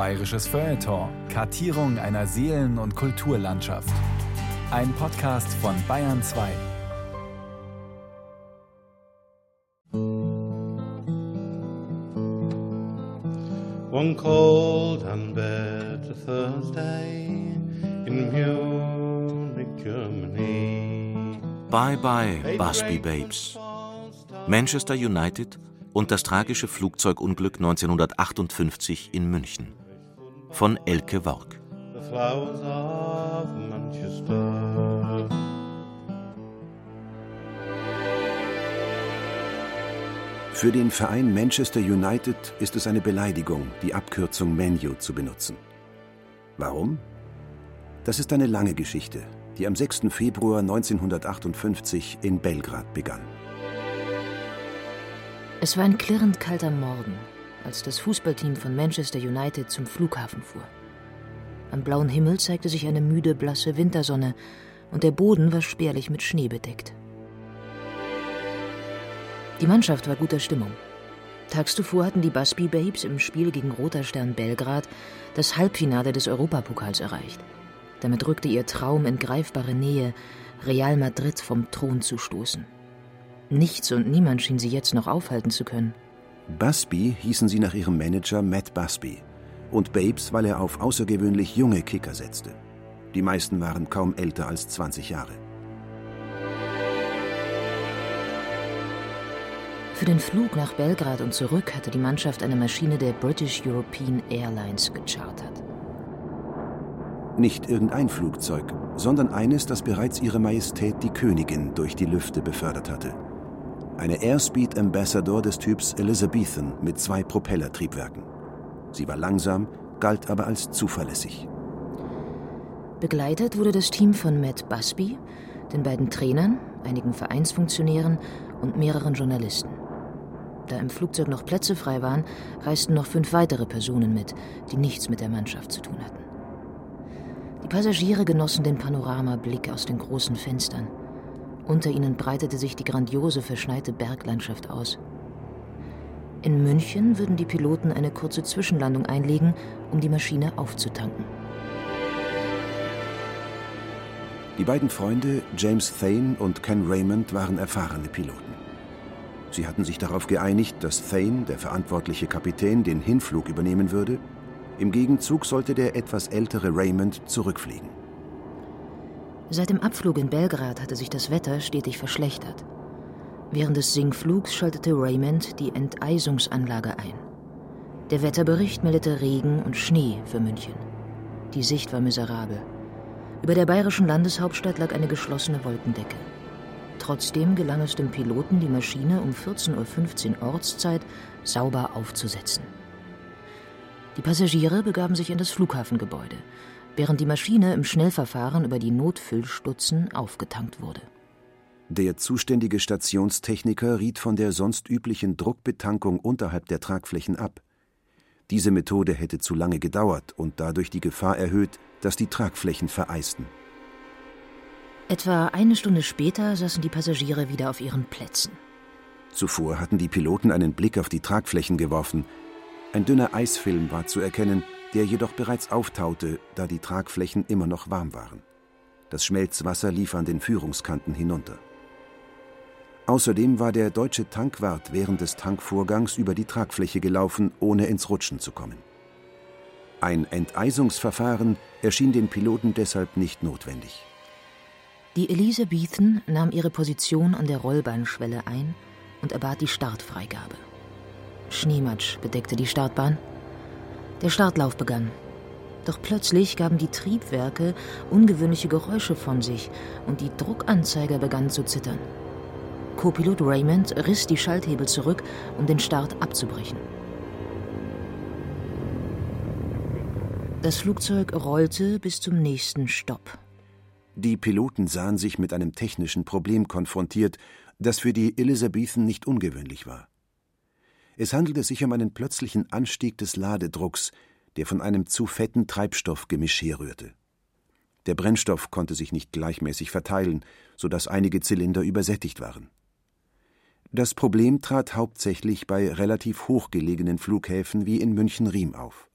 Bayerisches Feuilleton. Kartierung einer Seelen- und Kulturlandschaft. Ein Podcast von Bayern 2. One cold and bitter Thursday in Munich, Germany. Bye bye, Busby Babes. Manchester United und das tragische Flugzeugunglück 1958 in München. Von Elke Work. The flowers of Manchester. Für den Verein Manchester United ist es eine Beleidigung, die Abkürzung Manu zu benutzen. Warum? Das ist eine lange Geschichte, die am 6. Februar 1958 in Belgrad begann. Es war ein klirrend kalter Morgen, als das Fußballteam von Manchester United zum Flughafen fuhr. Am blauen Himmel zeigte sich eine müde, blasse Wintersonne und der Boden war spärlich mit Schnee bedeckt. Die Mannschaft war guter Stimmung. Tags zuvor hatten die Busby Babes im Spiel gegen Roter Stern Belgrad das Halbfinale des Europapokals erreicht. Damit rückte ihr Traum in greifbare Nähe, Real Madrid vom Thron zu stoßen. Nichts und niemand schien sie jetzt noch aufhalten zu können. Busby hießen sie nach ihrem Manager Matt Busby und Babes, weil er auf außergewöhnlich junge Kicker setzte. Die meisten waren kaum älter als 20 Jahre. Für den Flug nach Belgrad und zurück hatte die Mannschaft eine Maschine der British European Airlines gechartert. Nicht irgendein Flugzeug, sondern eines, das bereits ihre Majestät die Königin durch die Lüfte befördert hatte. Eine Airspeed Ambassador des Typs Elizabethan mit zwei Propellertriebwerken. Sie war langsam, galt aber als zuverlässig. Begleitet wurde das Team von Matt Busby, den beiden Trainern, einigen Vereinsfunktionären und mehreren Journalisten. Da im Flugzeug noch Plätze frei waren, reisten noch fünf weitere Personen mit, die nichts mit der Mannschaft zu tun hatten. Die Passagiere genossen den Panoramablick aus den großen Fenstern. Unter ihnen breitete sich die grandiose verschneite Berglandschaft aus. In München würden die Piloten eine kurze Zwischenlandung einlegen, um die Maschine aufzutanken. Die beiden Freunde, James Thane und Ken Raymond, waren erfahrene Piloten. Sie hatten sich darauf geeinigt, dass Thane, der verantwortliche Kapitän, den Hinflug übernehmen würde. Im Gegenzug sollte der etwas ältere Raymond zurückfliegen. Seit dem Abflug in Belgrad hatte sich das Wetter stetig verschlechtert. Während des Sinkflugs schaltete Raymond die Enteisungsanlage ein. Der Wetterbericht meldete Regen und Schnee für München. Die Sicht war miserabel. Über der bayerischen Landeshauptstadt lag eine geschlossene Wolkendecke. Trotzdem gelang es dem Piloten, die Maschine um 14.15 Uhr Ortszeit sauber aufzusetzen. Die Passagiere begaben sich in das Flughafengebäude, während die Maschine im Schnellverfahren über die Notfüllstutzen aufgetankt wurde. Der zuständige Stationstechniker riet von der sonst üblichen Druckbetankung unterhalb der Tragflächen ab. Diese Methode hätte zu lange gedauert und dadurch die Gefahr erhöht, dass die Tragflächen vereisten. Etwa eine Stunde später saßen die Passagiere wieder auf ihren Plätzen. Zuvor hatten die Piloten einen Blick auf die Tragflächen geworfen. Ein dünner Eisfilm war zu erkennen, der jedoch bereits auftaute, da die Tragflächen immer noch warm waren. Das Schmelzwasser lief an den Führungskanten hinunter. Außerdem war der deutsche Tankwart während des Tankvorgangs über die Tragfläche gelaufen, ohne ins Rutschen zu kommen. Ein Enteisungsverfahren erschien den Piloten deshalb nicht notwendig. Die Elizabethan nahm ihre Position an der Rollbahnschwelle ein und erbat die Startfreigabe. Schneematsch bedeckte die Startbahn. Der Startlauf begann. Doch plötzlich gaben die Triebwerke ungewöhnliche Geräusche von sich und die Druckanzeiger begannen zu zittern. Co-Pilot Raymond riss die Schalthebel zurück, um den Start abzubrechen. Das Flugzeug rollte bis zum nächsten Stopp. Die Piloten sahen sich mit einem technischen Problem konfrontiert, das für die Elizabethan nicht ungewöhnlich war. Es handelte sich um einen plötzlichen Anstieg des Ladedrucks, der von einem zu fetten Treibstoffgemisch herrührte. Der Brennstoff konnte sich nicht gleichmäßig verteilen, so dass einige Zylinder übersättigt waren. Das Problem trat hauptsächlich bei relativ hochgelegenen Flughäfen wie in München-Riem auf.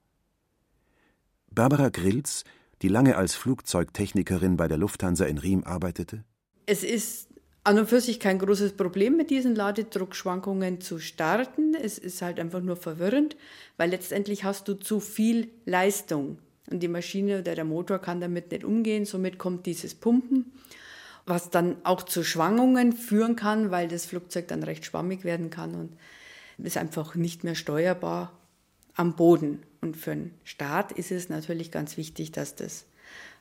Barbara Grilz, die lange als Flugzeugtechnikerin bei der Lufthansa in Riem arbeitete? Es ist an und für sich kein großes Problem, mit diesen Ladedruckschwankungen zu starten. Es ist halt einfach nur verwirrend, weil letztendlich hast du zu viel Leistung und die Maschine oder der Motor kann damit nicht umgehen. Somit kommt dieses Pumpen, was dann auch zu Schwangungen führen kann, weil das Flugzeug dann recht schwammig werden kann und ist einfach nicht mehr steuerbar am Boden. Und für einen Start ist es natürlich ganz wichtig, dass das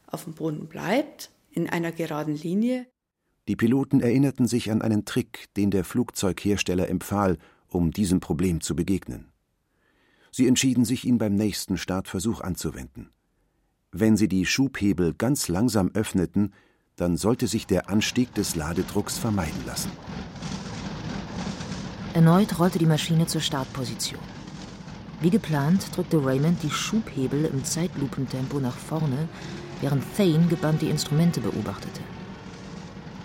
auf dem Boden bleibt, in einer geraden Linie. Die Piloten erinnerten sich an einen Trick, den der Flugzeughersteller empfahl, um diesem Problem zu begegnen. Sie entschieden sich, ihn beim nächsten Startversuch anzuwenden. Wenn sie die Schubhebel ganz langsam öffneten, dann sollte sich der Anstieg des Ladedrucks vermeiden lassen. Erneut rollte die Maschine zur Startposition. Wie geplant drückte Raymond die Schubhebel im Zeitlupentempo nach vorne, während Thane gebannt die Instrumente beobachtete.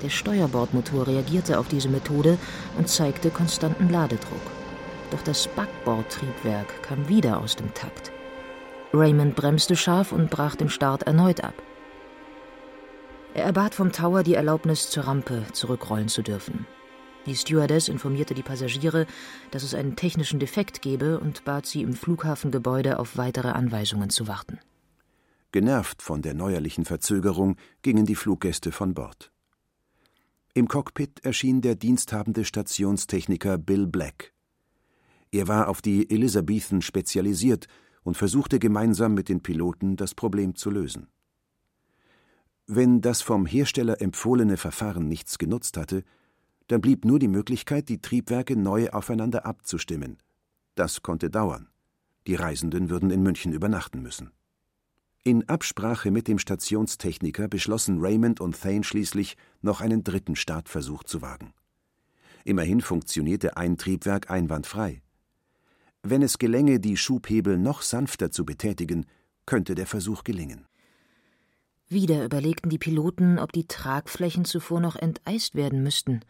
Der Steuerbordmotor reagierte auf diese Methode und zeigte konstanten Ladedruck. Doch das Backbordtriebwerk kam wieder aus dem Takt. Raymond bremste scharf und brach den Start erneut ab. Er erbat vom Tower die Erlaubnis, zur Rampe zurückrollen zu dürfen. Die Stewardess informierte die Passagiere, dass es einen technischen Defekt gebe und bat sie, im Flughafengebäude auf weitere Anweisungen zu warten. Genervt von der neuerlichen Verzögerung gingen die Fluggäste von Bord. Im Cockpit erschien der diensthabende Stationstechniker Bill Black. Er war auf die Elizabethan spezialisiert und versuchte gemeinsam mit den Piloten das Problem zu lösen. Wenn das vom Hersteller empfohlene Verfahren nichts genutzt hatte, dann blieb nur die Möglichkeit, die Triebwerke neu aufeinander abzustimmen. Das konnte dauern. Die Reisenden würden in München übernachten müssen. In Absprache mit dem Stationstechniker beschlossen Raymond und Thane schließlich, noch einen dritten Startversuch zu wagen. Immerhin funktionierte ein Triebwerk einwandfrei. Wenn es gelänge, die Schubhebel noch sanfter zu betätigen, könnte der Versuch gelingen. Wieder überlegten die Piloten, ob die Tragflächen zuvor noch enteist werden müssten.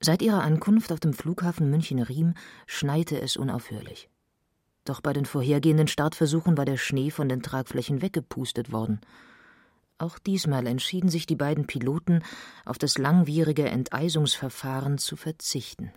Seit ihrer Ankunft auf dem Flughafen München-Riem schneite es unaufhörlich. Doch bei den vorhergehenden Startversuchen war der Schnee von den Tragflächen weggepustet worden. Auch diesmal entschieden sich die beiden Piloten, auf das langwierige Enteisungsverfahren zu verzichten.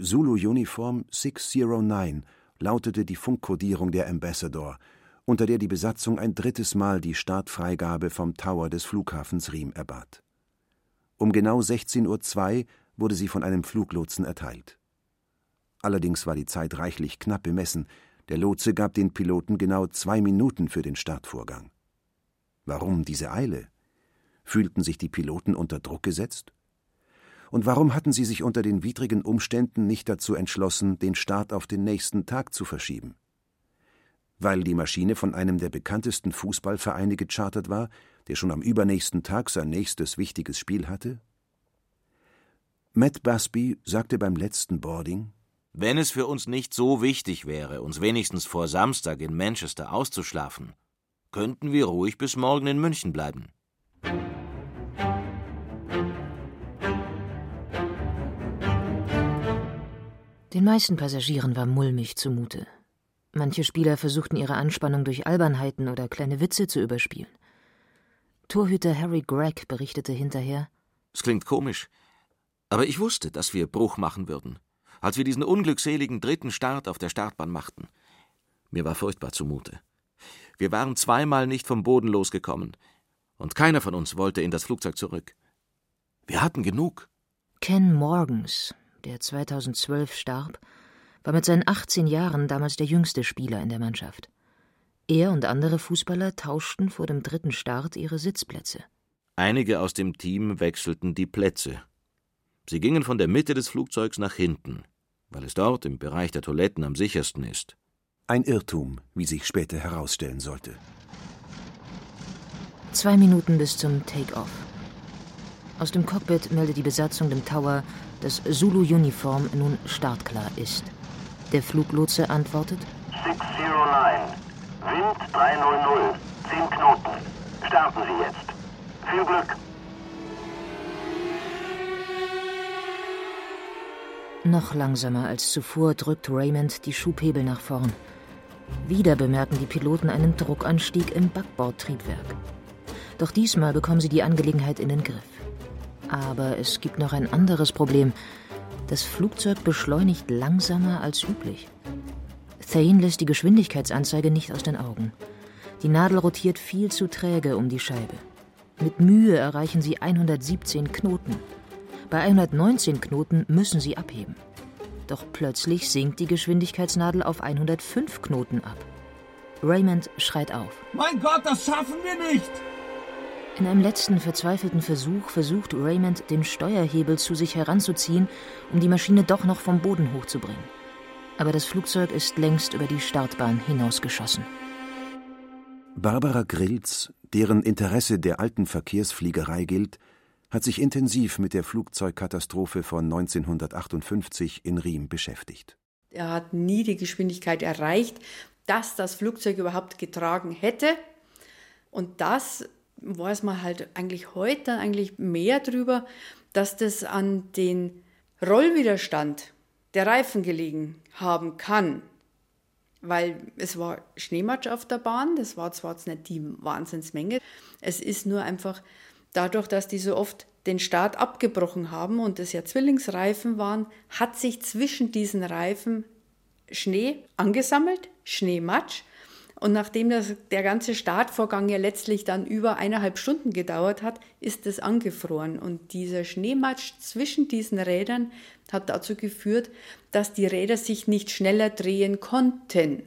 Zulu Uniform 609 lautete die Funkkodierung der Ambassador, unter der die Besatzung ein drittes Mal die Startfreigabe vom Tower des Flughafens Riem erbat. Um genau 16.02 Uhr wurde sie von einem Fluglotsen erteilt. Allerdings war die Zeit reichlich knapp bemessen. Der Lotse gab den Piloten genau zwei Minuten für den Startvorgang. Warum diese Eile? Fühlten sich die Piloten unter Druck gesetzt? Und warum hatten sie sich unter den widrigen Umständen nicht dazu entschlossen, den Start auf den nächsten Tag zu verschieben? Weil die Maschine von einem der bekanntesten Fußballvereine gechartert war, der schon am übernächsten Tag sein nächstes wichtiges Spiel hatte? Matt Busby sagte beim letzten Boarding: Wenn es für uns nicht so wichtig wäre, uns wenigstens vor Samstag in Manchester auszuschlafen, könnten wir ruhig bis morgen in München bleiben. Den meisten Passagieren war mulmig zumute. Manche Spieler versuchten ihre Anspannung durch Albernheiten oder kleine Witze zu überspielen. Torhüter Harry Gregg berichtete hinterher: Es klingt komisch, aber ich wusste, dass wir Bruch machen würden, als wir diesen unglückseligen dritten Start auf der Startbahn machten. Mir war furchtbar zumute. Wir waren zweimal nicht vom Boden losgekommen, und keiner von uns wollte in das Flugzeug zurück. Wir hatten genug. Ken Morgans, der 2012 starb, war mit seinen 18 Jahren damals der jüngste Spieler in der Mannschaft. Er und andere Fußballer tauschten vor dem dritten Start ihre Sitzplätze. Einige aus dem Team wechselten die Plätze. Sie gingen von der Mitte des Flugzeugs nach hinten, weil es dort im Bereich der Toiletten am sichersten ist. Ein Irrtum, wie sich später herausstellen sollte. Zwei Minuten bis zum Take-off. Aus dem Cockpit meldet die Besatzung dem Tower, dass Zulu Uniform nun startklar ist. Der Fluglotse antwortet: 609. Wind 300. 10 Knoten. Starten Sie jetzt. Viel Glück. Noch langsamer als zuvor drückt Raymond die Schubhebel nach vorn. Wieder bemerken die Piloten einen Druckanstieg im Backbordtriebwerk. Doch diesmal bekommen sie die Angelegenheit in den Griff. Aber es gibt noch ein anderes Problem. Das Flugzeug beschleunigt langsamer als üblich. Thane lässt die Geschwindigkeitsanzeige nicht aus den Augen. Die Nadel rotiert viel zu träge um die Scheibe. Mit Mühe erreichen sie 117 Knoten. Bei 119 Knoten müssen sie abheben. Doch plötzlich sinkt die Geschwindigkeitsnadel auf 105 Knoten ab. Raymond schreit auf. Mein Gott, das schaffen wir nicht! In einem letzten verzweifelten Versuch versucht Raymond, den Steuerhebel zu sich heranzuziehen, um die Maschine doch noch vom Boden hochzubringen. Aber das Flugzeug ist längst über die Startbahn hinausgeschossen. Barbara Grilz, deren Interesse der alten Verkehrsfliegerei gilt, hat sich intensiv mit der Flugzeugkatastrophe von 1958 in Riem beschäftigt. Er hat nie die Geschwindigkeit erreicht, dass das Flugzeug überhaupt getragen hätte. Und das weiß man halt eigentlich heute eigentlich mehr drüber, dass das an den Rollwiderstand der Reifen gelegen haben kann. Weil es war Schneematsch auf der Bahn, das war zwar jetzt nicht die Wahnsinnsmenge, es ist nur einfach dadurch, dass die so oft den Start abgebrochen haben und es ja Zwillingsreifen waren, hat sich zwischen diesen Reifen Schnee angesammelt, Schneematsch, und nachdem das, der ganze Startvorgang ja letztlich dann über eineinhalb Stunden gedauert hat, ist es angefroren. Und dieser Schneematsch zwischen diesen Rädern hat dazu geführt, dass die Räder sich nicht schneller drehen konnten.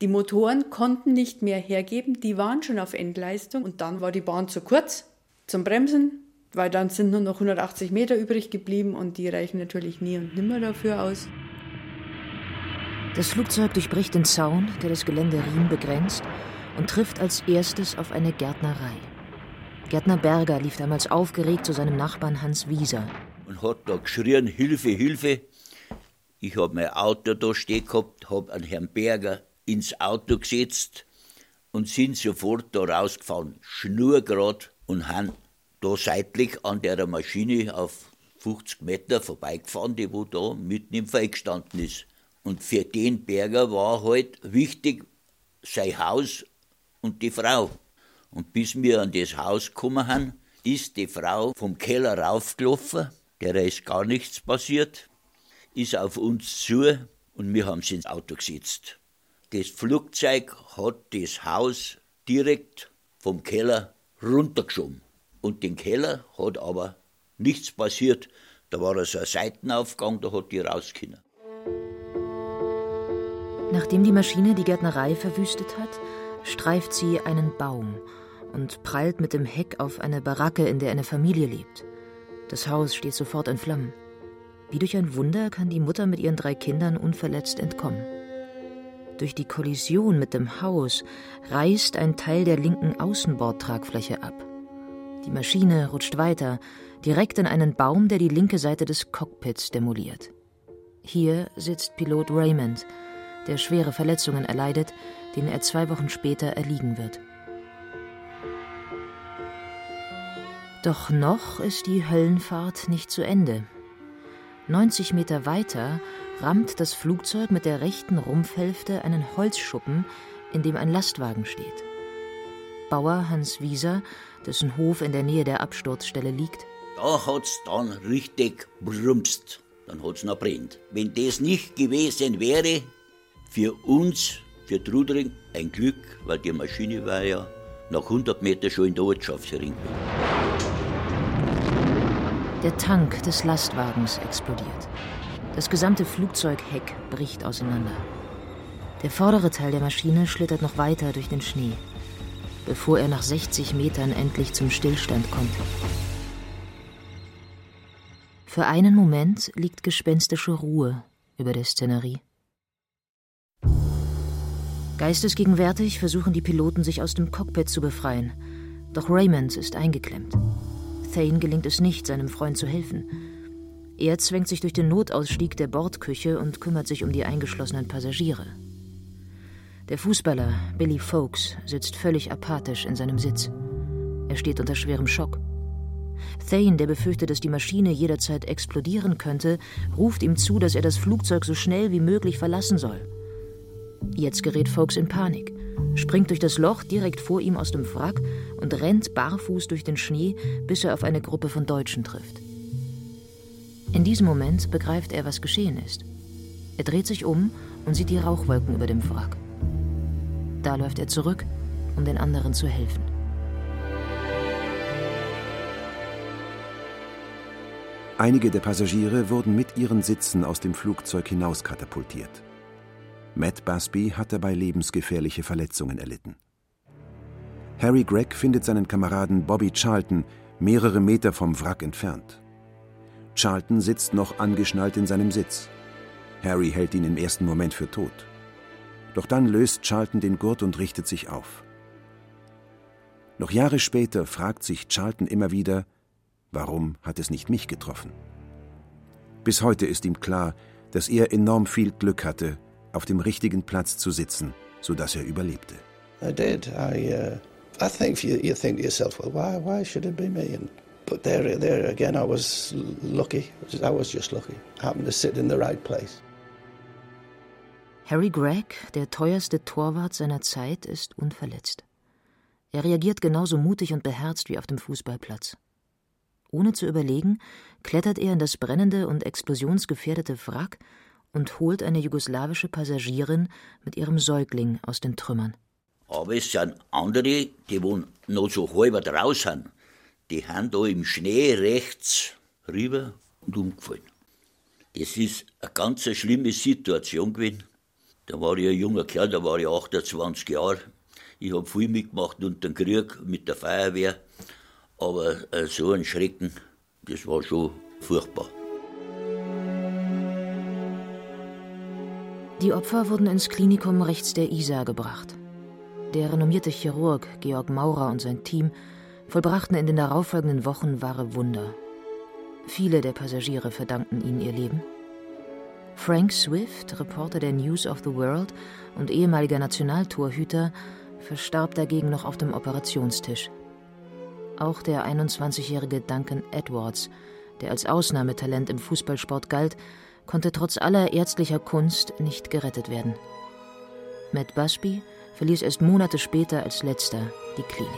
Die Motoren konnten nicht mehr hergeben, die waren schon auf Endleistung und dann war die Bahn zu kurz zum Bremsen, weil dann sind nur noch 180 Meter übrig geblieben und die reichen natürlich nie und nimmer dafür aus. Das Flugzeug durchbricht den Zaun, der das Gelände Riem begrenzt, und trifft als erstes auf eine Gärtnerei. Gärtner Berger lief damals aufgeregt zu seinem Nachbarn Hans Wieser. Und hat da geschrien, Hilfe, Hilfe. Ich hab mein Auto da stehen gehabt, hab an Herrn Berger ins Auto gesetzt und sind sofort da rausgefahren, schnurgerad und haben da seitlich an der Maschine auf 50 Meter vorbeigefahren, die wo da mitten im Feld gestanden ist. Und für den Berger war halt wichtig sein Haus und die Frau. Und bis wir an das Haus gekommen haben, ist die Frau vom Keller raufgelaufen, der ist gar nichts passiert, ist auf uns zu und wir haben sie ins Auto gesetzt. Das Flugzeug hat das Haus direkt vom Keller runtergeschoben. Und den Keller hat aber nichts passiert. Da war so ein Seitenaufgang, da hat die rausgekommen. Nachdem die Maschine die Gärtnerei verwüstet hat, streift sie einen Baum und prallt mit dem Heck auf eine Baracke, in der eine Familie lebt. Das Haus steht sofort in Flammen. Wie durch ein Wunder kann die Mutter mit ihren drei Kindern unverletzt entkommen. Durch die Kollision mit dem Haus reißt ein Teil der linken Außenbordtragfläche ab. Die Maschine rutscht weiter, direkt in einen Baum, der die linke Seite des Cockpits demoliert. Hier sitzt Pilot Raymond, der schwere Verletzungen erleidet, denen er zwei Wochen später erliegen wird. Doch noch ist die Höllenfahrt nicht zu Ende. 90 Meter weiter rammt das Flugzeug mit der rechten Rumpfhälfte einen Holzschuppen, in dem ein Lastwagen steht. Bauer Hans Wieser, dessen Hof in der Nähe der Absturzstelle liegt, da hat's dann richtig brumst. Dann hat's noch brennt. Wenn das nicht gewesen wäre, für uns, für Trudering, ein Glück, weil die Maschine war ja nach 100 Metern schon in der Ortschaft heringe. Der Tank des Lastwagens explodiert. Das gesamte Flugzeugheck bricht auseinander. Der vordere Teil der Maschine schlittert noch weiter durch den Schnee, bevor er nach 60 Metern endlich zum Stillstand kommt. Für einen Moment liegt gespenstische Ruhe über der Szenerie. Geistesgegenwärtig versuchen die Piloten, sich aus dem Cockpit zu befreien. Doch Raymond ist eingeklemmt. Thane gelingt es nicht, seinem Freund zu helfen. Er zwängt sich durch den Notausstieg der Bordküche und kümmert sich um die eingeschlossenen Passagiere. Der Fußballer Billy Folks sitzt völlig apathisch in seinem Sitz. Er steht unter schwerem Schock. Thane, der befürchtet, dass die Maschine jederzeit explodieren könnte, ruft ihm zu, dass er das Flugzeug so schnell wie möglich verlassen soll. Jetzt gerät Folks in Panik, springt durch das Loch direkt vor ihm aus dem Wrack und rennt barfuß durch den Schnee, bis er auf eine Gruppe von Deutschen trifft. In diesem Moment begreift er, was geschehen ist. Er dreht sich um und sieht die Rauchwolken über dem Wrack. Da läuft er zurück, um den anderen zu helfen. Einige der Passagiere wurden mit ihren Sitzen aus dem Flugzeug hinauskatapultiert. Matt Busby hat dabei lebensgefährliche Verletzungen erlitten. Harry Gregg findet seinen Kameraden Bobby Charlton mehrere Meter vom Wrack entfernt. Charlton sitzt noch angeschnallt in seinem Sitz. Harry hält ihn im ersten Moment für tot. Doch dann löst Charlton den Gurt und richtet sich auf. Noch Jahre später fragt sich Charlton immer wieder, warum hat es nicht mich getroffen? Bis heute ist ihm klar, dass er enorm viel Glück hatte, auf dem richtigen Platz zu sitzen, sodass er überlebte. I did. I, uh, I think you, you think to yourself, well, why, why should it be me? And, but there, there again, I was lucky. I was just lucky. I happened to sit in the right place. Harry Gregg, der teuerste Torwart seiner Zeit, ist unverletzt. Er reagiert genauso mutig und beherzt wie auf dem Fußballplatz. Ohne zu überlegen, klettert er in das brennende und explosionsgefährdete Wrack und holt eine jugoslawische Passagierin mit ihrem Säugling aus den Trümmern. Aber es sind andere, die wohnen noch so halber draußen. Die haben da im Schnee rechts rüber und umgefallen. Das ist eine ganz schlimme Situation gewesen. Da war ich ein junger Kerl, da war ich 28 Jahre. Ich habe viel mitgemacht unter dem Krieg mit der Feuerwehr. Aber äh, so ein Schrecken, das war schon furchtbar. Die Opfer wurden ins Klinikum rechts der Isar gebracht. Der renommierte Chirurg Georg Maurer und sein Team vollbrachten in den darauffolgenden Wochen wahre Wunder. Viele der Passagiere verdankten ihnen ihr Leben. Frank Swift, Reporter der News of the World und ehemaliger Nationaltorhüter, verstarb dagegen noch auf dem Operationstisch. Auch der 21-jährige Duncan Edwards, der als Ausnahmetalent im Fußballsport galt, konnte trotz aller ärztlicher Kunst nicht gerettet werden. Matt Busby verließ erst Monate später als letzter die Klinik.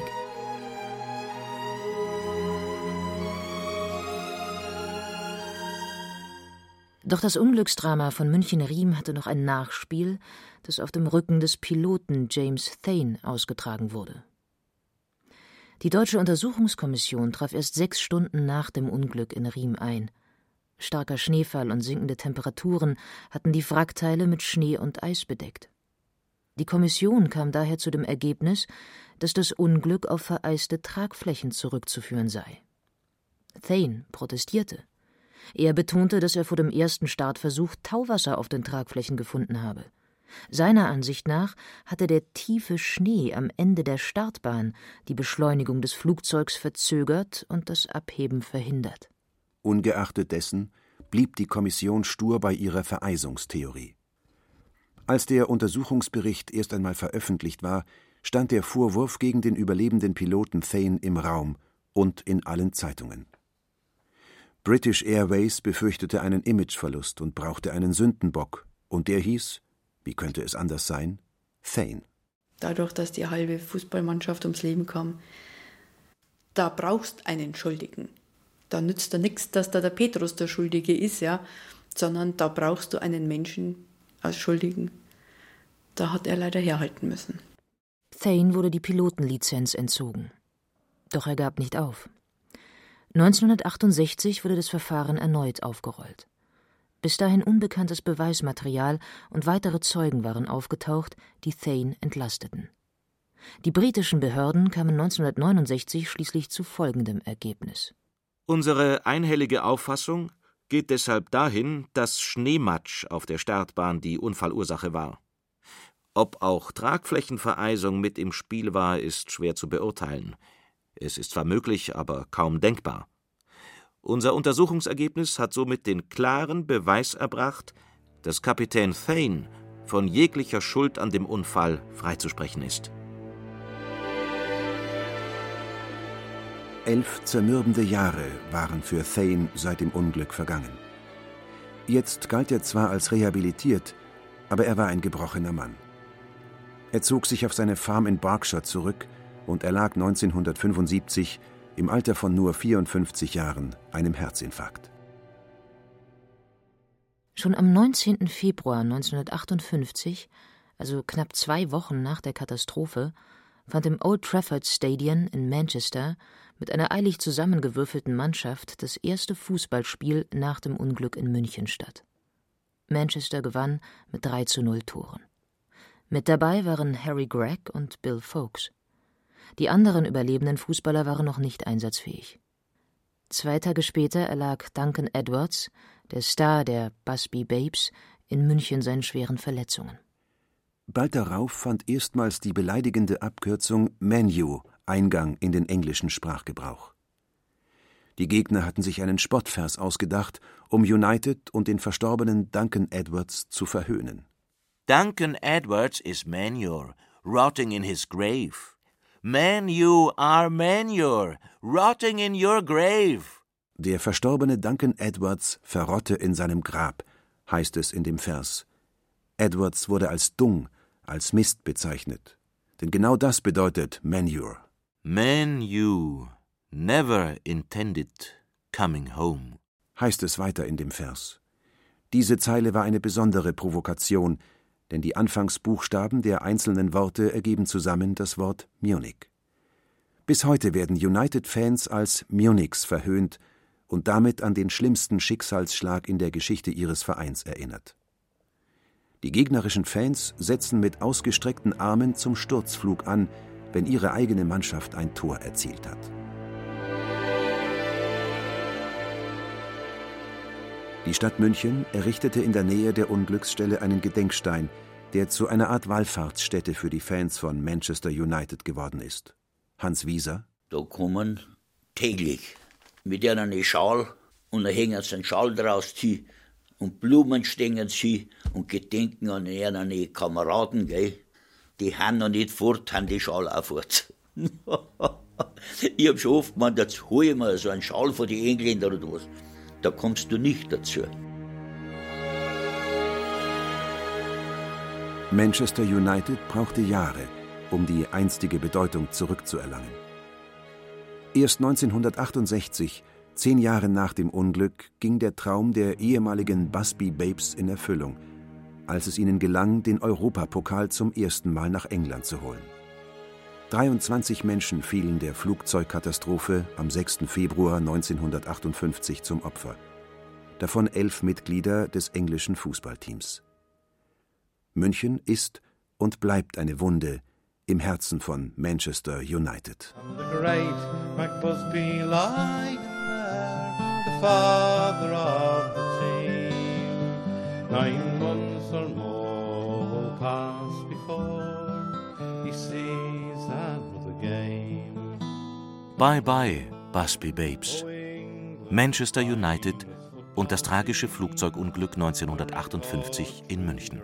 Doch das Unglücksdrama von München-Riem hatte noch ein Nachspiel, das auf dem Rücken des Piloten James Thane ausgetragen wurde. Die deutsche Untersuchungskommission traf erst sechs Stunden nach dem Unglück in Riem ein – Starker Schneefall und sinkende Temperaturen hatten die Wrackteile mit Schnee und Eis bedeckt. Die Kommission kam daher zu dem Ergebnis, dass das Unglück auf vereiste Tragflächen zurückzuführen sei. Thane protestierte. Er betonte, dass er vor dem ersten Startversuch Tauwasser auf den Tragflächen gefunden habe. Seiner Ansicht nach hatte der tiefe Schnee am Ende der Startbahn die Beschleunigung des Flugzeugs verzögert und das Abheben verhindert. Ungeachtet dessen blieb die Kommission stur bei ihrer Vereisungstheorie. Als der Untersuchungsbericht erst einmal veröffentlicht war, stand der Vorwurf gegen den überlebenden Piloten Thane im Raum und in allen Zeitungen. British Airways befürchtete einen Imageverlust und brauchte einen Sündenbock, und der hieß, wie könnte es anders sein, Thane. Dadurch, dass die halbe Fußballmannschaft ums Leben kam, da brauchst einen Schuldigen da nützt da nichts, dass da der Petrus der Schuldige ist, ja, sondern da brauchst du einen Menschen als Schuldigen. Da hat er leider herhalten müssen. Thane wurde die Pilotenlizenz entzogen. Doch er gab nicht auf. 1968 wurde das Verfahren erneut aufgerollt. Bis dahin unbekanntes Beweismaterial und weitere Zeugen waren aufgetaucht, die Thane entlasteten. Die britischen Behörden kamen 1969 schließlich zu folgendem Ergebnis. Unsere einhellige Auffassung geht deshalb dahin, dass Schneematsch auf der Startbahn die Unfallursache war. Ob auch Tragflächenvereisung mit im Spiel war, ist schwer zu beurteilen. Es ist zwar möglich, aber kaum denkbar. Unser Untersuchungsergebnis hat somit den klaren Beweis erbracht, dass Kapitän Thane von jeglicher Schuld an dem Unfall freizusprechen ist. Elf zermürbende Jahre waren für Thane seit dem Unglück vergangen. Jetzt galt er zwar als rehabilitiert, aber er war ein gebrochener Mann. Er zog sich auf seine Farm in Berkshire zurück und erlag 1975 im Alter von nur 54 Jahren einem Herzinfarkt. Schon am 19. Februar 1958, also knapp zwei Wochen nach der Katastrophe, fand im Old Trafford Stadium in Manchester mit einer eilig zusammengewürfelten Mannschaft das erste Fußballspiel nach dem Unglück in München statt. Manchester gewann mit 3 zu 0 Toren. Mit dabei waren Harry Gregg und Bill Foakes. Die anderen überlebenden Fußballer waren noch nicht einsatzfähig. Zwei Tage später erlag Duncan Edwards, der Star der Busby Babes, in München seinen schweren Verletzungen. Bald darauf fand erstmals die beleidigende Abkürzung Manu Eingang in den englischen Sprachgebrauch. Die Gegner hatten sich einen Spottvers ausgedacht, um United und den verstorbenen Duncan Edwards zu verhöhnen. Duncan Edwards is manure, rotting in his grave. Man, you are manure, rotting in your grave. Der verstorbene Duncan Edwards verrotte in seinem Grab, heißt es in dem Vers. Edwards wurde als Dung, als Mist bezeichnet. Denn genau das bedeutet Manure. Man, you never intended coming home, heißt es weiter in dem Vers. Diese Zeile war eine besondere Provokation, denn die Anfangsbuchstaben der einzelnen Worte ergeben zusammen das Wort Munich. Bis heute werden United-Fans als Munichs verhöhnt und damit an den schlimmsten Schicksalsschlag in der Geschichte ihres Vereins erinnert. Die gegnerischen Fans setzen mit ausgestreckten Armen zum Sturzflug an, wenn ihre eigene Mannschaft ein Tor erzielt hat. Die Stadt München errichtete in der Nähe der Unglücksstelle einen Gedenkstein, der zu einer Art Wallfahrtsstätte für die Fans von Manchester United geworden ist. Hans Wieser. Da kommen täglich mit einer Schal und da hängen sie einen Schal draus zieh und Blumen stehen sie und gedenken an ihre Kameraden, gell? Die haben noch nicht fort, haben die Schal auch fort. ich hab schon oft gemeint, jetzt hol ich mir so einen Schal von den Engländern oder was. Da kommst du nicht dazu. Manchester United brauchte Jahre, um die einstige Bedeutung zurückzuerlangen. Erst 1968, zehn Jahre nach dem Unglück, ging der Traum der ehemaligen Busby Babes in Erfüllung, als es ihnen gelang, den Europapokal zum ersten Mal nach England zu holen. 23 Menschen fielen der Flugzeugkatastrophe am 6. Februar 1958 zum Opfer, davon elf Mitglieder des englischen Fußballteams. München ist und bleibt eine Wunde im Herzen von Manchester United. Father of the team. Nine months or more pass before he sees that other game. Bye bye, Busby Babes. Manchester United und das tragische Flugzeugunglück 1958 in München.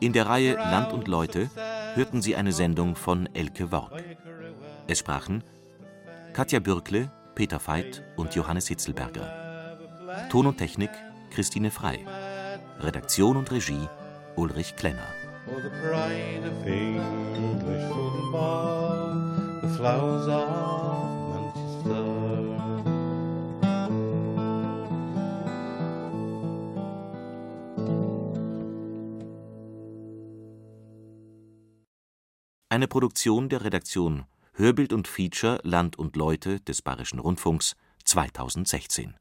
In der Reihe Land und Leute hörten Sie eine Sendung von Elke Worg. Es sprachen Katja Bürkle, Peter Veit und Johannes Hitzelberger. Ton und Technik Christine Frei. Redaktion und Regie Ulrich Klenner. Oh, the pride of English football, the flowers of Manchester. Eine Produktion der Redaktion Hörbild und Feature Land und Leute des Bayerischen Rundfunks 2016